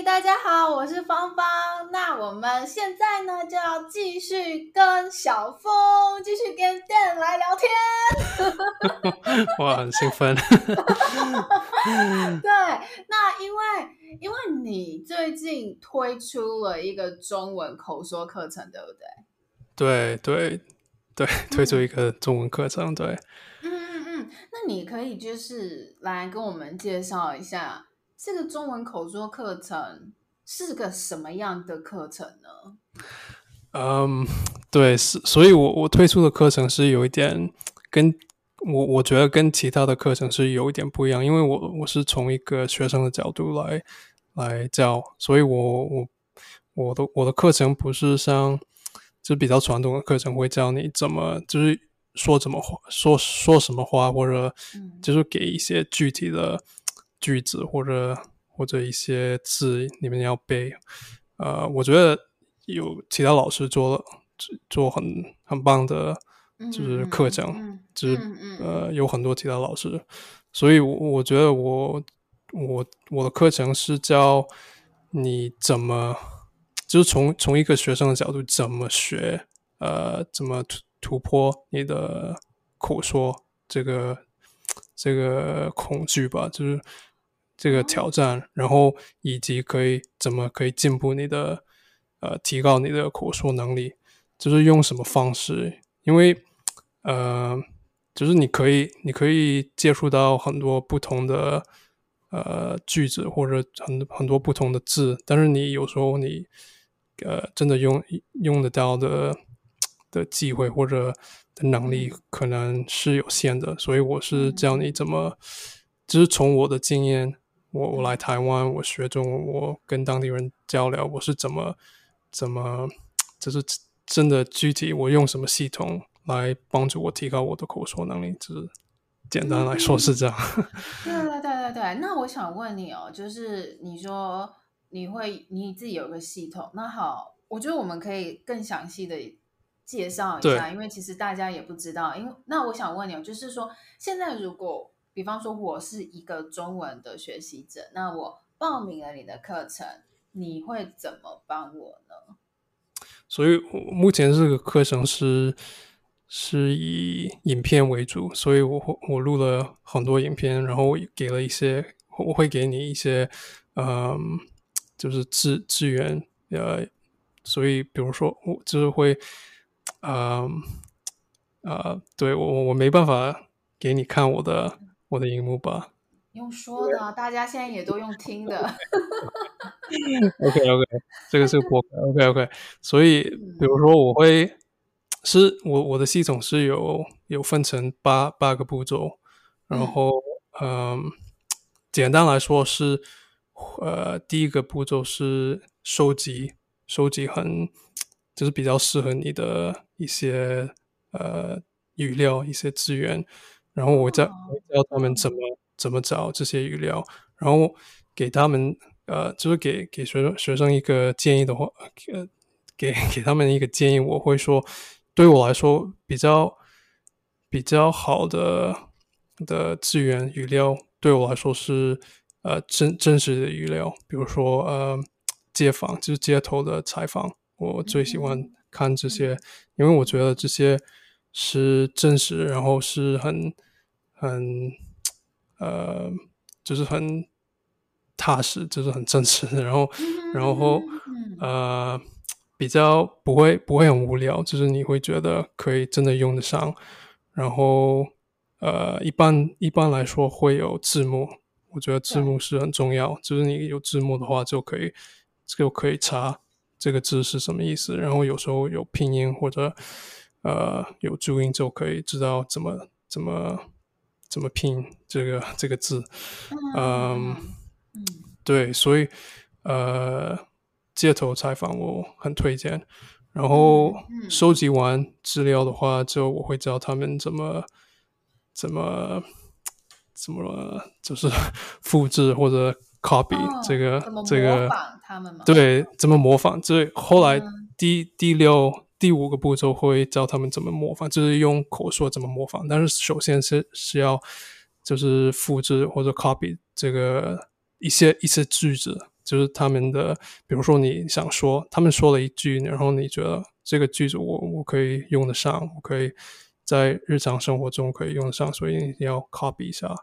嘿，大家好，我是芳芳。那我们现在呢，就要继续跟小峰继续跟 Dan 来聊天。哇，很兴奋。对，那因为因为你最近推出了一个中文口说课程，对不对？对对对，推出一个中文课程，对。嗯嗯嗯，那你可以就是来跟我们介绍一下。这个中文口说课程是个什么样的课程呢？嗯，对，是，所以我我推出的课程是有一点跟我我觉得跟其他的课程是有一点不一样，因为我我是从一个学生的角度来来教，所以我我我的我的课程不是像就比较传统的课程会教你怎么就是说怎么话说说什么话，或者就是给一些具体的。句子或者或者一些字，你们要背。呃，我觉得有其他老师做了做很很棒的，就是课程，嗯、就是、嗯、呃有很多其他老师，所以我我觉得我我我的课程是教你怎么，就是从从一个学生的角度怎么学，呃，怎么突突破你的口说这个这个恐惧吧，就是。这个挑战，然后以及可以怎么可以进步你的呃提高你的口说能力，就是用什么方式？因为呃，就是你可以你可以接触到很多不同的呃句子或者很很多不同的字，但是你有时候你呃真的用用得到的的机会或者的能力可能是有限的，所以我是教你怎么，就是从我的经验。我我来台湾，我学中文，我跟当地人交流，我是怎么怎么，就是真的具体，我用什么系统来帮助我提高我的口说能力？就是简单来说是这样。对对对对对，那我想问你哦，就是你说你会你自己有个系统，那好，我觉得我们可以更详细的介绍一下，因为其实大家也不知道。因为那我想问你哦，就是说现在如果。比方说，我是一个中文的学习者，那我报名了你的课程，你会怎么帮我呢？所以，我目前这个课程是是以影片为主，所以我我录了很多影片，然后给了一些，我会给你一些，嗯，就是资资源，呃，所以，比如说，我就是会，嗯，呃，对，我我没办法给你看我的。我的荧幕吧，用说的，大家现在也都用听的。OK OK，这个是播 OK OK，所以比如说我会是我我的系统是有有分成八八个步骤，然后嗯、呃，简单来说是呃第一个步骤是收集收集很就是比较适合你的一些呃语料一些资源。然后我教我教他们怎么怎么找这些语料，然后给他们呃，就是给给学生学生一个建议的话，呃，给给他们一个建议，我会说，对我来说比较比较好的的资源语料，对我来说是呃真真实的语料，比如说呃街访，就是街头的采访，我最喜欢看这些，因为我觉得这些。是真实，然后是很很呃，就是很踏实，就是很真实的。然后，然后呃，比较不会不会很无聊，就是你会觉得可以真的用得上。然后呃，一般一般来说会有字幕，我觉得字幕是很重要。就是你有字幕的话，就可以就可以查这个字是什么意思。然后有时候有拼音或者。呃，有注音就可以知道怎么怎么怎么拼这个这个字，嗯，嗯对，所以呃，街头采访我很推荐。然后收集完资料的话，就我会教他们怎么怎么怎么就是 复制或者 copy 这个、哦、这个，他们对，怎么模仿？这后来第、嗯、第六。第五个步骤会教他们怎么模仿，就是用口说怎么模仿。但是首先是是要就是复制或者 copy 这个一些一些句子，就是他们的，比如说你想说，他们说了一句，然后你觉得这个句子我我可以用得上，我可以在日常生活中可以用得上，所以你要 copy 一下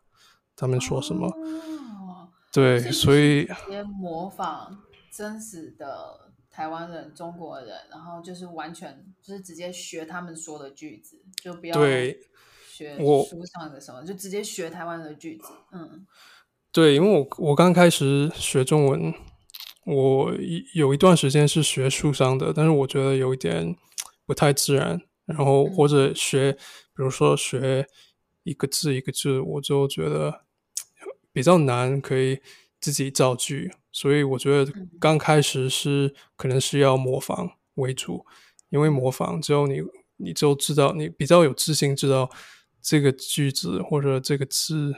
他们说什么。哦、对，所以直接模仿真实的台湾人、中国人，然后就是完全就是直接学他们说的句子，就不要对学书上的什么，就直接学台湾的句子。嗯。对，因为我我刚开始学中文，我有一段时间是学书上的，但是我觉得有一点不太自然。然后或者学，比如说学一个字一个字，我就觉得比较难，可以自己造句。所以我觉得刚开始是可能是要模仿为主，因为模仿之后你你就知道，你比较有自信，知道这个句子或者这个字。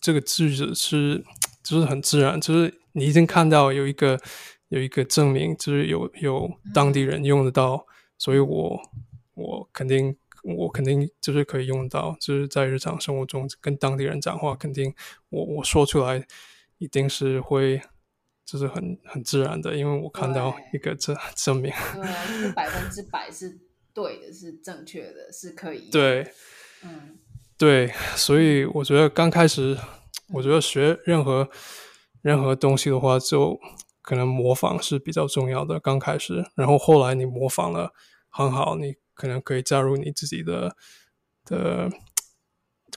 这个句子是就是很自然，就是你已经看到有一个有一个证明，就是有有当地人用得到，嗯、所以我我肯定我肯定就是可以用到，就是在日常生活中跟当地人讲话，肯定我我说出来一定是会就是很很自然的，因为我看到一个证证明，对，是百分之百是对的，是正确的，是可以，对，嗯。对，所以我觉得刚开始，我觉得学任何任何东西的话，就可能模仿是比较重要的。刚开始，然后后来你模仿了很好，你可能可以加入你自己的的，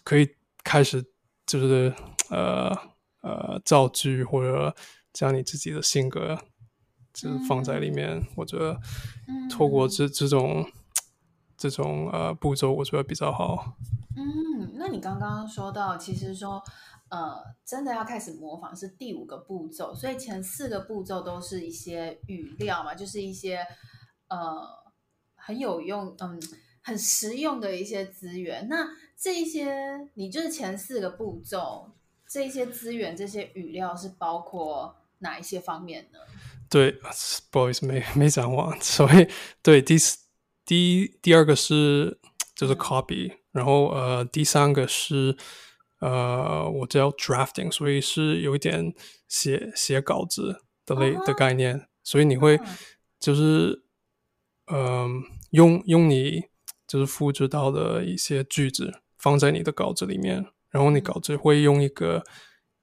可以开始就是呃呃造句或者将你自己的性格就是放在里面。嗯、我觉得透过这这种这种呃步骤，我觉得比较好。嗯，那你刚刚说到，其实说，呃，真的要开始模仿是第五个步骤，所以前四个步骤都是一些语料嘛，就是一些呃很有用，嗯，很实用的一些资源。那这一些，你就是前四个步骤，这些资源、这些语料是包括哪一些方面呢？对，不好意思，没没讲完，所以对，第四、第一、第二个是就是 copy。嗯然后呃，第三个是呃，我叫 drafting，所以是有一点写写稿子的类、uh -huh. 的概念，所以你会就是嗯、呃，用用你就是复制到的一些句子放在你的稿子里面，然后你稿子会用一个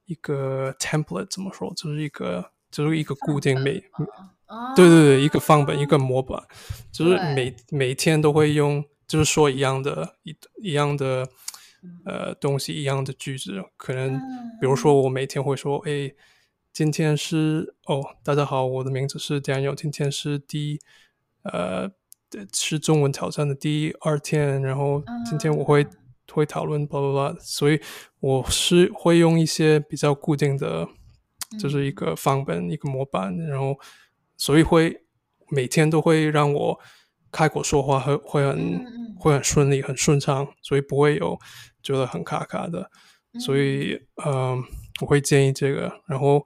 一个 template 怎么说，就是一个就是一个固定每，uh. 对对对，一个范本，一个模板，就是每每天都会用。就是说一样的，一一样的，呃，东西，一样的句子，可能，比如说我每天会说，哎，今天是哦，大家好，我的名字是 Daniel，今天是第，呃，是中文挑战的第二天，然后今天我会会讨论，blah blah blah，所以我是会用一些比较固定的，就是一个范本，一个模板，然后所以会每天都会让我。开口说话会会很、嗯、会很顺利，很顺畅，所以不会有觉得很卡卡的。嗯、所以，嗯、呃，我会建议这个。然后，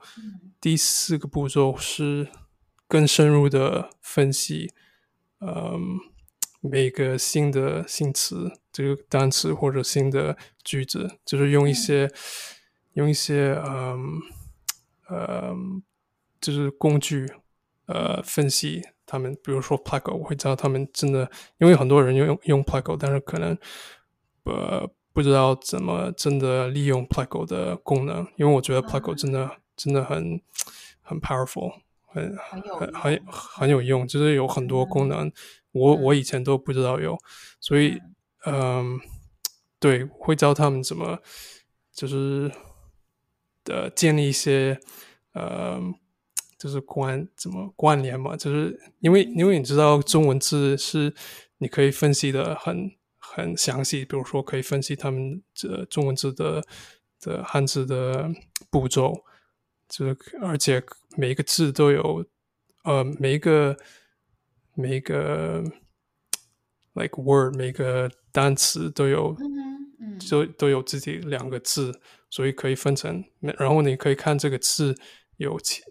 第四个步骤是更深入的分析，嗯、呃，每个新的新词，这个单词或者新的句子，就是用一些、嗯、用一些，嗯，呃，就是工具，呃，分析。他们比如说 Pleco，我会知道他们真的，因为很多人用用 Pleco，但是可能不不知道怎么真的利用 Pleco 的功能。因为我觉得 Pleco 真的、嗯、真的很很 powerful，很很很很，有用，就是有很多功能，嗯、我我以前都不知道有，所以嗯、呃，对，会教他们怎么就是呃建立一些呃。就是关怎么关联嘛？就是因为因为你知道中文字是你可以分析的很很详细，比如说可以分析他们这中文字的的汉字的步骤，就是而且每一个字都有呃每一个每一个 like word 每个单词都有嗯都都有自己两个字，所以可以分成，然后你可以看这个字有其。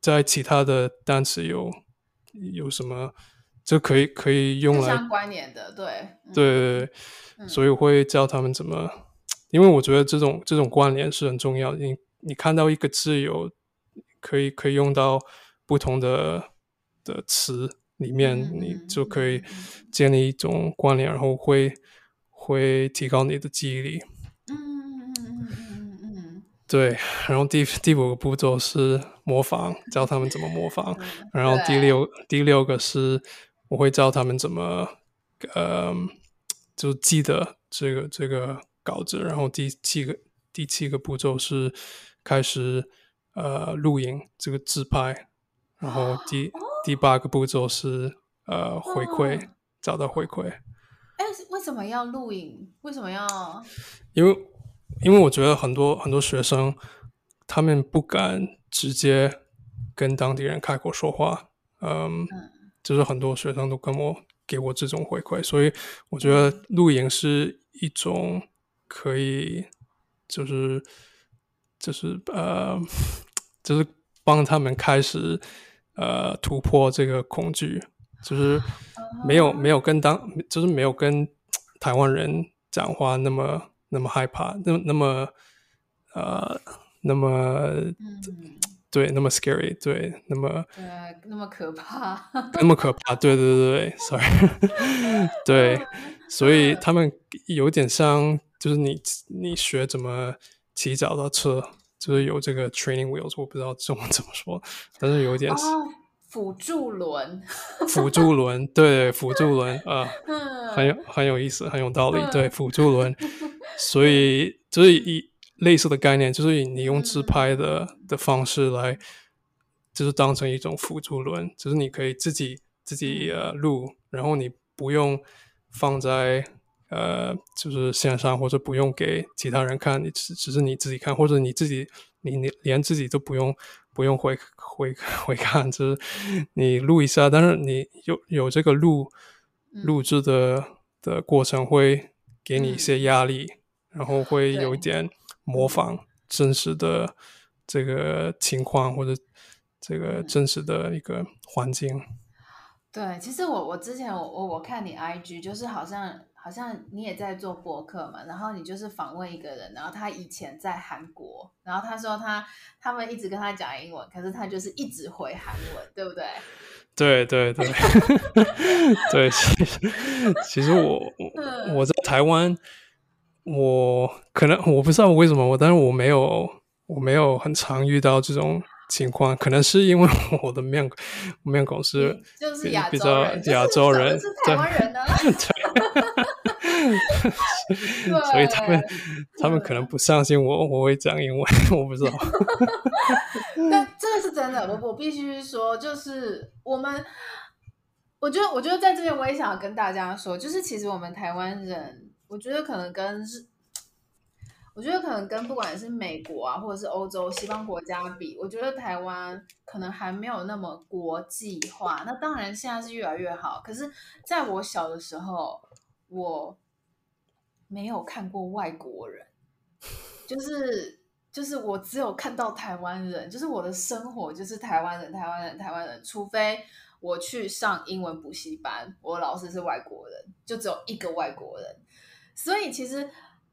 在其他的单词有有什么，就可以可以用来相关联的，对对对对、嗯，所以我会教他们怎么，因为我觉得这种这种关联是很重要的。你你看到一个字有可以可以用到不同的的词里面，嗯、你就可以建立一种关联，然后会会提高你的记忆力。嗯嗯嗯嗯嗯对，然后第第五个步骤是模仿，教他们怎么模仿。然后第六第六个是我会教他们怎么呃，就记得这个这个稿子。然后第七个第七个步骤是开始。呃，录影这个自拍，然后第、哦、第八个步骤是呃回馈，哦、找到回馈。哎，为什么要录影？为什么要？因为因为我觉得很多很多学生，他们不敢直接跟当地人开口说话。嗯，嗯就是很多学生都跟我给我这种回馈，所以我觉得录影是一种可以，就是就是呃。就是帮他们开始，呃，突破这个恐惧，就是没有没有跟当，就是没有跟台湾人讲话那么那么害怕，那那么呃那么、嗯、对那么 scary，对那么对那么可怕，那么可怕，对对对对，sorry，对，所以他们有点像，就是你你学怎么骑脚踏车。就是有这个 training wheels，我不知道中文怎么说，但是有一点是辅助轮，辅助轮，对，辅助轮啊，呃、很有很有意思，很有道理，对，辅助轮，所以就是以类似的概念，就是你用自拍的的方式来，就是当成一种辅助轮，就是你可以自己自己呃录，然后你不用放在。呃，就是线上或者不用给其他人看，你只只是你自己看，或者你自己你你连自己都不用不用回回回看，就是你录一下，但是你有有这个录录制的的过程会给你一些压力，嗯、然后会有一点模仿真实的这个情况或者这个真实的一个环境。对，其实我我之前我我我看你 IG 就是好像。好像你也在做博客嘛，然后你就是访问一个人，然后他以前在韩国，然后他说他他们一直跟他讲英文，可是他就是一直回韩文，对不对？对 对对，对，其实其实我我我在台湾，我可能我不知道为什么我，但是我没有我没有很常遇到这种。情况可能是因为我的面面孔是就是亚比较亚洲人，是台湾人呢，对，所以他们他们可能不相信我我会讲英文，我不知道。但这个是真的，我我必须说，就是我们，我觉得我觉得在这边我也想要跟大家说，就是其实我们台湾人，我觉得可能跟是。我觉得可能跟不管是美国啊，或者是欧洲西方国家比，我觉得台湾可能还没有那么国际化。那当然现在是越来越好，可是在我小的时候，我没有看过外国人，就是就是我只有看到台湾人，就是我的生活就是台湾人，台湾人，台湾人。除非我去上英文补习班，我老师是外国人，就只有一个外国人。所以其实。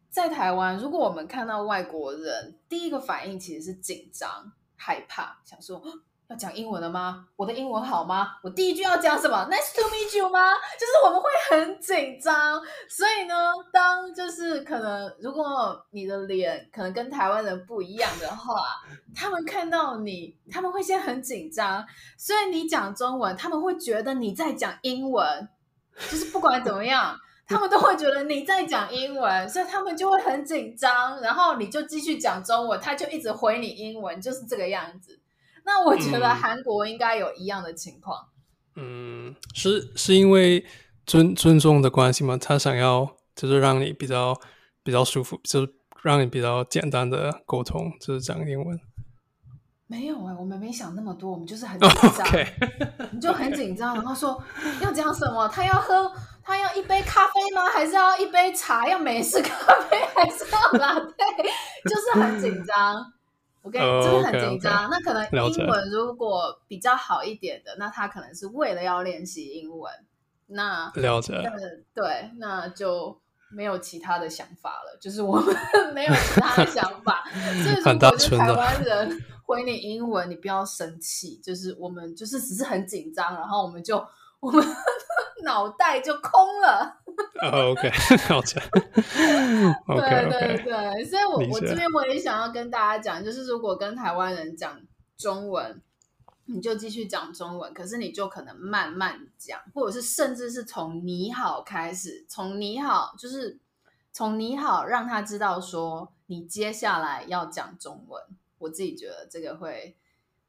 在台湾，如果我们看到外国人，第一个反应其实是紧张、害怕，想说要讲英文了吗？我的英文好吗？我第一句要讲什么？Nice to meet you 吗？就是我们会很紧张。所以呢，当就是可能，如果你的脸可能跟台湾人不一样的话，他们看到你，他们会先很紧张。所以你讲中文，他们会觉得你在讲英文，就是不管怎么样。他们都会觉得你在讲英文，所以他们就会很紧张，然后你就继续讲中文，他就一直回你英文，就是这个样子。那我觉得韩国应该有一样的情况。嗯，是是因为尊尊重的关系吗？他想要就是让你比较比较舒服，就是让你比较简单的沟通，就是讲英文。没有哎、欸，我们没想那么多，我们就是很紧张，你、okay. 就很紧张，然后说要讲什么？他要喝。他要一杯咖啡吗？还是要一杯茶？要美式咖啡 还是要拿铁？就是很紧张。我跟你，okay, 就是很紧张。Okay, okay. 那可能英文如果比较好一点的，那他可能是为了要练习英文。那了解。对，那就没有其他的想法了。就是我们 没有其他的想法。所以如果是台湾人，回你英文，你不要生气，就是我们就是只是很紧张，然后我们就我们 脑袋就空了。Oh, OK，好的。对对对，所以我我这边我也想要跟大家讲，就是如果跟台湾人讲中文，你就继续讲中文，可是你就可能慢慢讲，或者是甚至是从你好开始，从你好就是从你好让他知道说你接下来要讲中文。我自己觉得这个会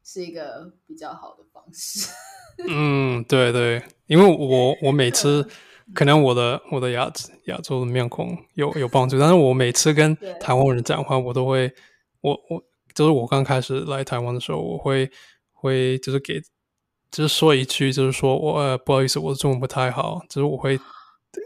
是一个比较好的方式。嗯，对对，因为我我每次。可能我的我的亚亚洲的面孔有 有帮助，但是我每次跟台湾人讲话，我都会，我我就是我刚开始来台湾的时候，我会会就是给就是说一句，就是说我呃不好意思，我的中文不太好，就是我会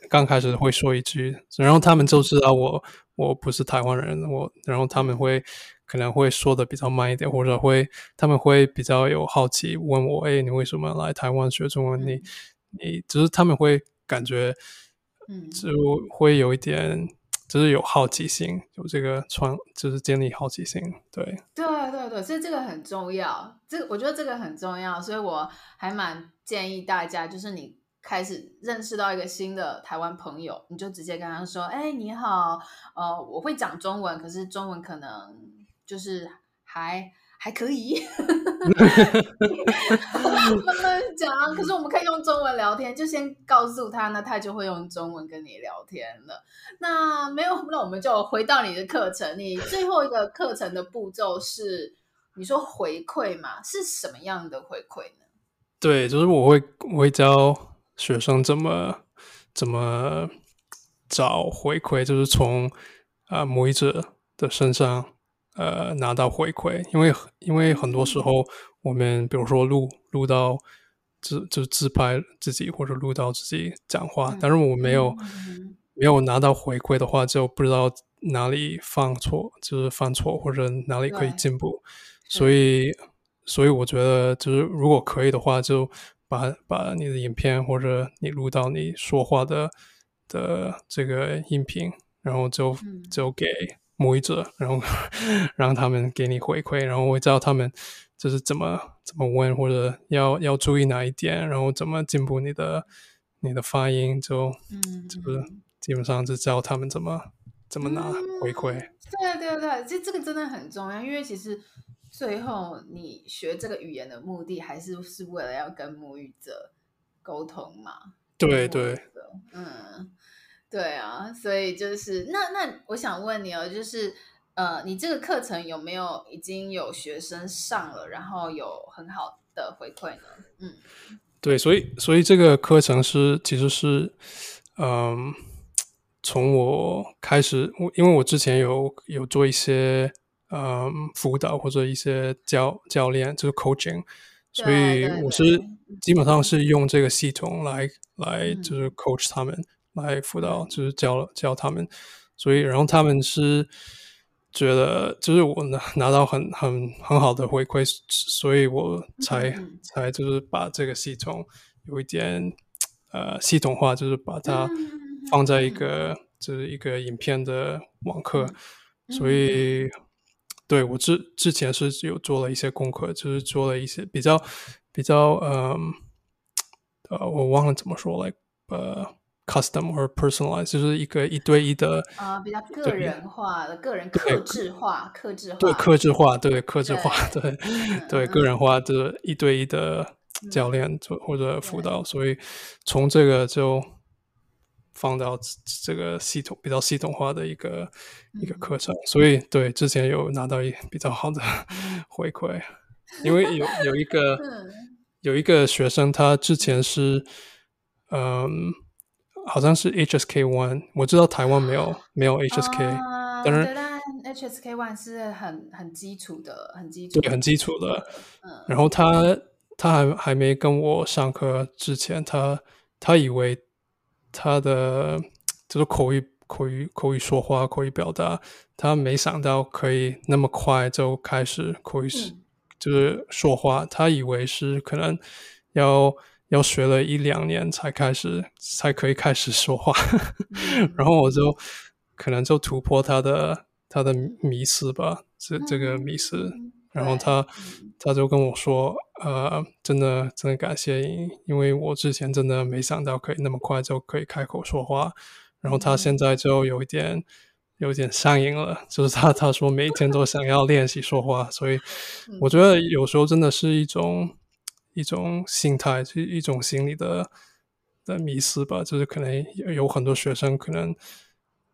刚开始会说一句，然后他们就知道我我不是台湾人，我然后他们会可能会说的比较慢一点，或者会他们会比较有好奇问我，哎，你为什么来台湾学中文？你你就是他们会。感觉，嗯，就会有一点，就是有好奇心，有这个创，就是建立好奇心，对，对对对，所以这个很重要，这我觉得这个很重要，所以我还蛮建议大家，就是你开始认识到一个新的台湾朋友，你就直接跟他说，哎，你好，呃，我会讲中文，可是中文可能就是还。还可以，慢慢讲。可是我们可以用中文聊天，就先告诉他，那他就会用中文跟你聊天了。那没有，那我们就回到你的课程。你最后一个课程的步骤是，你说回馈嘛？是什么样的回馈呢？对，就是我会我会教学生怎么怎么找回馈，就是从啊、呃、母语者的身上。呃，拿到回馈，因为因为很多时候我们比如说录录到自就自拍自己或者录到自己讲话，但是我没有没有拿到回馈的话，就不知道哪里犯错，就是犯错或者哪里可以进步，所以所以我觉得就是如果可以的话，就把把你的影片或者你录到你说话的的这个音频，然后就就给。母语者，然后 让他们给你回馈，然后我知道他们就是怎么怎么问，或者要要注意哪一点，然后怎么进步你的你的发音，就嗯，就是基本上就教他们怎么怎么拿回馈。嗯、对对对，这这个真的很重要，因为其实最后你学这个语言的目的，还是是为了要跟母语者沟通嘛。对对，嗯。对啊，所以就是那那我想问你哦，就是呃，你这个课程有没有已经有学生上了，然后有很好的回馈呢？嗯，对，所以所以这个课程是其实是嗯、呃，从我开始，我因为我之前有有做一些嗯、呃、辅导或者一些教教练，就是 coaching，所以我是基本上是用这个系统来来就是 coach 他们。来辅导，就是教教他们，所以然后他们是觉得，就是我拿拿到很很很好的回馈，所以我才、嗯、才就是把这个系统有一点呃系统化，就是把它放在一个、嗯、就是一个影片的网课，嗯、所以对我之之前是有做了一些功课，就是做了一些比较比较嗯呃我忘了怎么说来呃。Custom 或 personalized，就是一个一对一的啊、呃，比较个人化的个人客制化、客制化对客制化对客制化对对，个人化的一对一的教练做或者辅导，所以从这个就放到这个系统比较系统化的一个一个课程，所以对之前有拿到一比较好的 回馈，因为有有一个 有一个学生他之前是嗯。好像是 HSK One，我知道台湾没有 没有 HSK，呃、但是但 HSK One 是很很基础的，很基础，对，很基础的。嗯，然后他他还还没跟我上课之前，他他以为他的就是口语口语口语说话口语表达，他没想到可以那么快就开始口语、嗯、就是说话，他以为是可能要。要学了一两年才开始，才可以开始说话，嗯、然后我就可能就突破他的他的迷思吧，这这个迷思，然后他他就跟我说，呃，真的真的感谢你，因为我之前真的没想到可以那么快就可以开口说话。然后他现在就有一点有一点上瘾了，就是他他说每天都想要练习说话，所以我。觉得有时候真的是一种一种心态，是一种心理的的迷失吧。就是可能有很多学生可能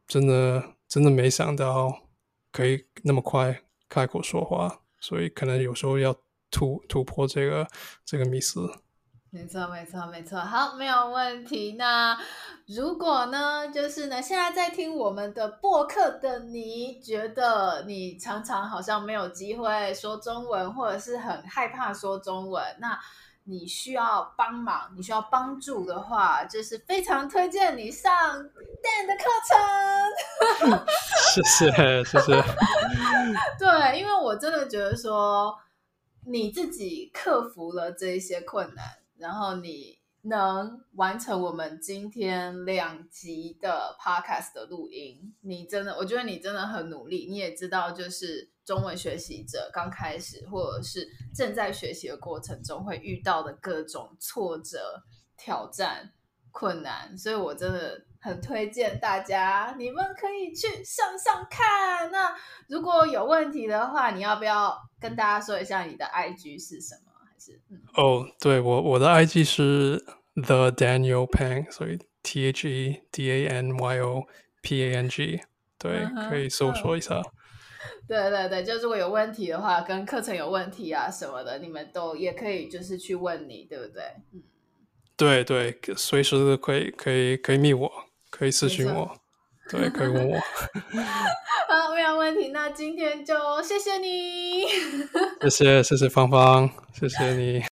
真的真的没想到可以那么快开口说话。所以可能有时候要突突破这个这个迷失。没错，没错，没错。好，没有问题。那如果呢，就是呢，现在在听我们的播客的你，觉得你常常好像没有机会说中文，或者是很害怕说中文，那你需要帮忙，你需要帮助的话，就是非常推荐你上 Dan 的课程。谢谢，谢谢。对，因为我真的觉得说，你自己克服了这一些困难，然后你能完成我们今天两集的 Podcast 的录音，你真的，我觉得你真的很努力。你也知道，就是。中文学习者刚开始或者是正在学习的过程中会遇到的各种挫折、挑战、困难，所以我真的很推荐大家，你们可以去上上看。那如果有问题的话，你要不要跟大家说一下你的 IG 是什么？还是哦，oh, 对我我的 IG 是 The Daniel Pang，所以 T H E D A N Y O P A N G，对，uh huh, 可以搜索一下。对对对，就如果有问题的话，跟课程有问题啊什么的，你们都也可以就是去问你，对不对？嗯，对对，随时都可以可以可以密我，可以私信我，错对，可以问我。好，没有问题。那今天就谢谢你，谢谢谢谢芳芳，谢谢你。